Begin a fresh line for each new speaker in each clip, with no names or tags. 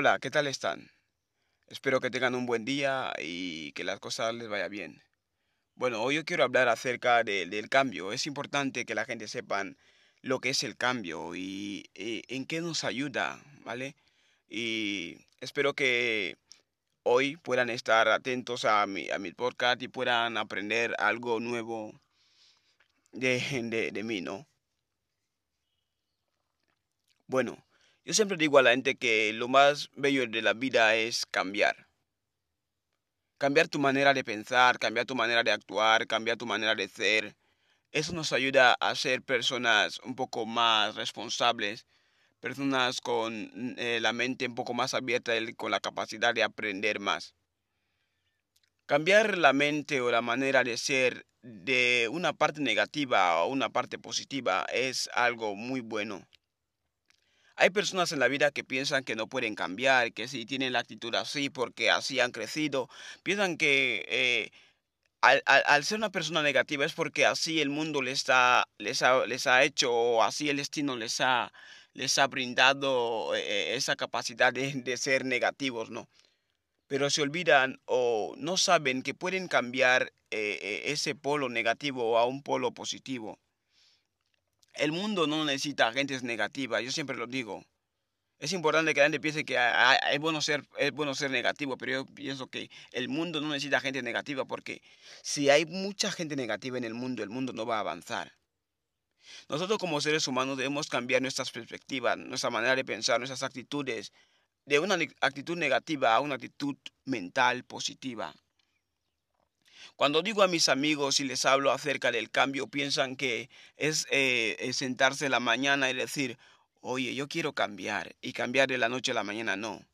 Hola, ¿qué tal están? Espero que tengan un buen día y que las cosas les vaya bien. Bueno, hoy yo quiero hablar acerca del cambio. Es importante que la gente sepan lo que es el cambio y, y en qué nos ayuda, ¿vale? Y espero que hoy puedan estar atentos a mi, a mi podcast y puedan aprender algo nuevo de, de, de mí, ¿no? Bueno, yo siempre digo a la gente que lo más bello de la vida es cambiar. Cambiar tu manera de pensar, cambiar tu manera de actuar, cambiar tu manera de ser. Eso nos ayuda a ser personas un poco más responsables, personas con eh, la mente un poco más abierta con la capacidad de aprender más. Cambiar la mente o la manera de ser de una parte negativa a una parte positiva es algo muy bueno. Hay personas en la vida que piensan que no pueden cambiar, que si tienen la actitud así porque así han crecido, piensan que eh, al, ser una persona negativa es porque así el mundo les ha, les ha, hecho o así el destino les ha, les ha brindado eh, esa capacidad de, de ser negativos, ¿no? Pero se olvidan o no saben que pueden cambiar eh, ese polo negativo a un polo positivo. El mundo no necesita gentes negativas, yo siempre lo digo. Es importante que la gente piense que es bueno, ser, es bueno ser negativo, pero yo pienso que el mundo no necesita gente negativa porque si hay mucha gente negativa en el mundo, el mundo no va a avanzar. Nosotros como seres humanos debemos cambiar nuestras perspectivas, nuestra manera de pensar, nuestras actitudes, de una actitud negativa a una actitud mental positiva. Cuando digo a mis amigos y les hablo acerca del cambio, piensan que es, eh, es sentarse en la mañana y decir, oye, yo quiero cambiar y cambiar de la noche a la mañana, no.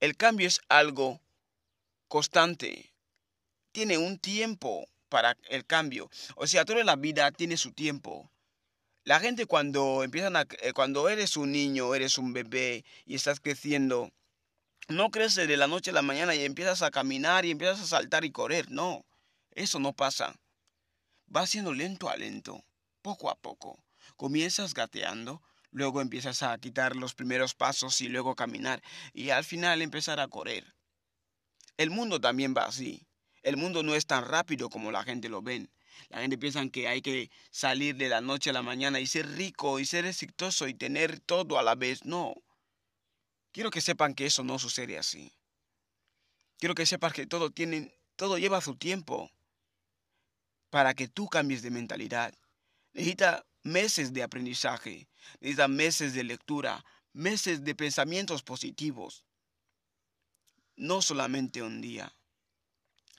El cambio es algo constante. Tiene un tiempo para el cambio. O sea, toda la vida tiene su tiempo. La gente cuando empiezan eh, cuando eres un niño, eres un bebé y estás creciendo, no crece de la noche a la mañana y empiezas a caminar y empiezas a saltar y correr. No, eso no pasa. Va siendo lento a lento, poco a poco. Comienzas gateando, luego empiezas a quitar los primeros pasos y luego caminar y al final empezar a correr. El mundo también va así. El mundo no es tan rápido como la gente lo ven. La gente piensa que hay que salir de la noche a la mañana y ser rico y ser exitoso y tener todo a la vez. No. Quiero que sepan que eso no sucede así. Quiero que sepas que todo tiene, todo lleva su tiempo para que tú cambies de mentalidad. Necesita meses de aprendizaje, necesita meses de lectura, meses de pensamientos positivos. No solamente un día.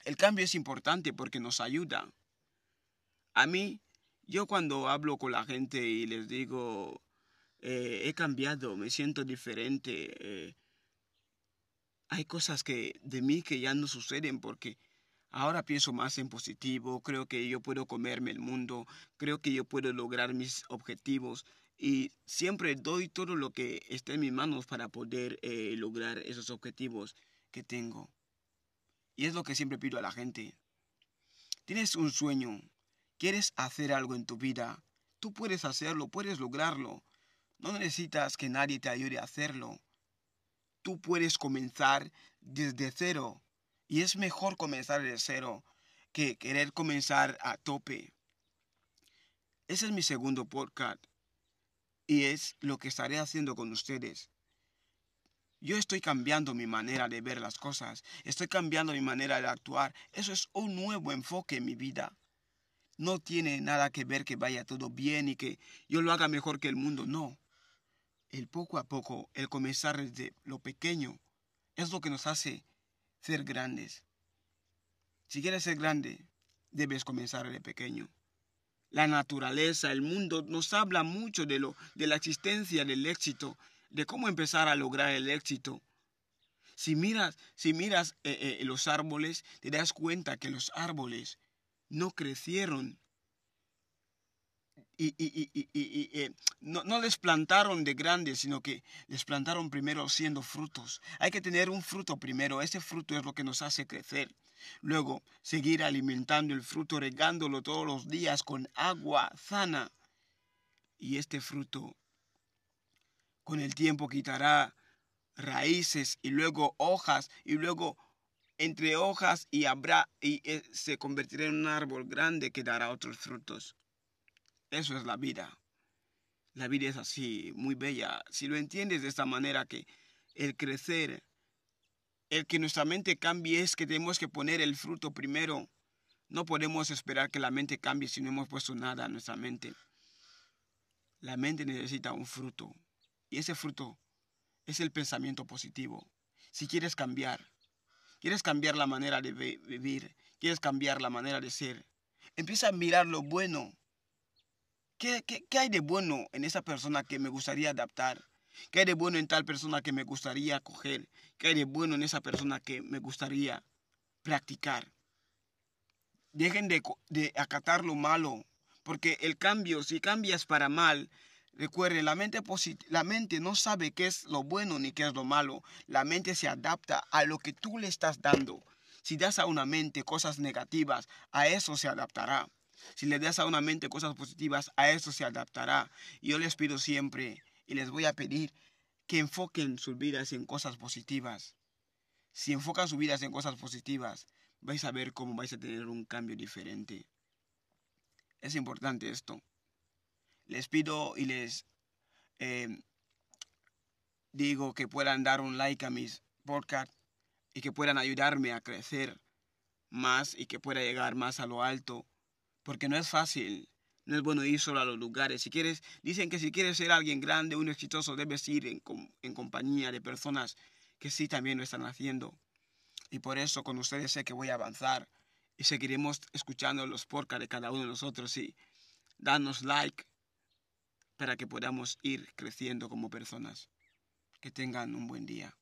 El cambio es importante porque nos ayuda. A mí, yo cuando hablo con la gente y les digo, eh, he cambiado, me siento diferente. Eh, hay cosas que de mí que ya no suceden porque ahora pienso más en positivo, creo que yo puedo comerme el mundo, creo que yo puedo lograr mis objetivos y siempre doy todo lo que esté en mis manos para poder eh, lograr esos objetivos que tengo. Y es lo que siempre pido a la gente. Tienes un sueño, quieres hacer algo en tu vida, tú puedes hacerlo, puedes lograrlo. No necesitas que nadie te ayude a hacerlo. Tú puedes comenzar desde cero. Y es mejor comenzar desde cero que querer comenzar a tope. Ese es mi segundo podcast. Y es lo que estaré haciendo con ustedes. Yo estoy cambiando mi manera de ver las cosas. Estoy cambiando mi manera de actuar. Eso es un nuevo enfoque en mi vida. No tiene nada que ver que vaya todo bien y que yo lo haga mejor que el mundo. No el poco a poco, el comenzar desde lo pequeño, es lo que nos hace ser grandes. Si quieres ser grande, debes comenzar de pequeño. La naturaleza, el mundo nos habla mucho de, lo, de la existencia del éxito, de cómo empezar a lograr el éxito. Si miras, si miras eh, eh, los árboles, te das cuenta que los árboles no crecieron y, y, y, y eh, no, no, les plantaron de grandes, sino que les plantaron primero siendo frutos. Hay que tener un fruto primero, ese fruto es lo que nos hace crecer. Luego, seguir alimentando el fruto, regándolo todos los días con agua sana. Y este fruto, con el tiempo, quitará raíces y luego hojas y luego entre hojas y habrá y eh, se convertirá en un árbol grande que dará otros frutos. Eso es la vida. La vida es así, muy bella. Si lo entiendes de esta manera que el crecer, el que nuestra mente cambie es que tenemos que poner el fruto primero. No podemos esperar que la mente cambie si no hemos puesto nada en nuestra mente. La mente necesita un fruto. Y ese fruto es el pensamiento positivo. Si quieres cambiar, quieres cambiar la manera de vivir, quieres cambiar la manera de ser, empieza a mirar lo bueno. ¿Qué, qué, hay de bueno en esa persona que me gustaría adaptar? ¿Qué hay de bueno en tal persona que me gustaría coger? ¿Qué hay de bueno en esa persona que me gustaría practicar? Dejen de, de acatar lo malo, porque el cambio, si cambias para mal, Recuerde, la mente, la mente no sabe qué es lo bueno ni qué es lo malo. La mente se adapta a lo que tú le estás dando. Si das a una mente cosas negativas, a eso se adaptará. Si le das a una mente cosas positivas, a eso se adaptará. Y yo les pido siempre y les voy a pedir que enfoquen sus vidas en cosas positivas. Si enfocan sus vidas en cosas positivas, vais a ver cómo vais a tener un cambio diferente. Es importante esto les pido y les em, digo que puedan dar un like a mis podcasts y que puedan ayudarme a crecer más y que pueda llegar más a lo alto, porque no es fácil. No es bueno ir solo a los lugares. Si quieres, dicen que si quieres ser alguien grande, un exitoso, debes ir en, en compañía de personas que sí también lo están haciendo. Y por eso con ustedes sé que voy a avanzar y seguiremos escuchando los podcasts de cada uno de nosotros y danos like para que podamos ir creciendo como personas. Que tengan un buen día.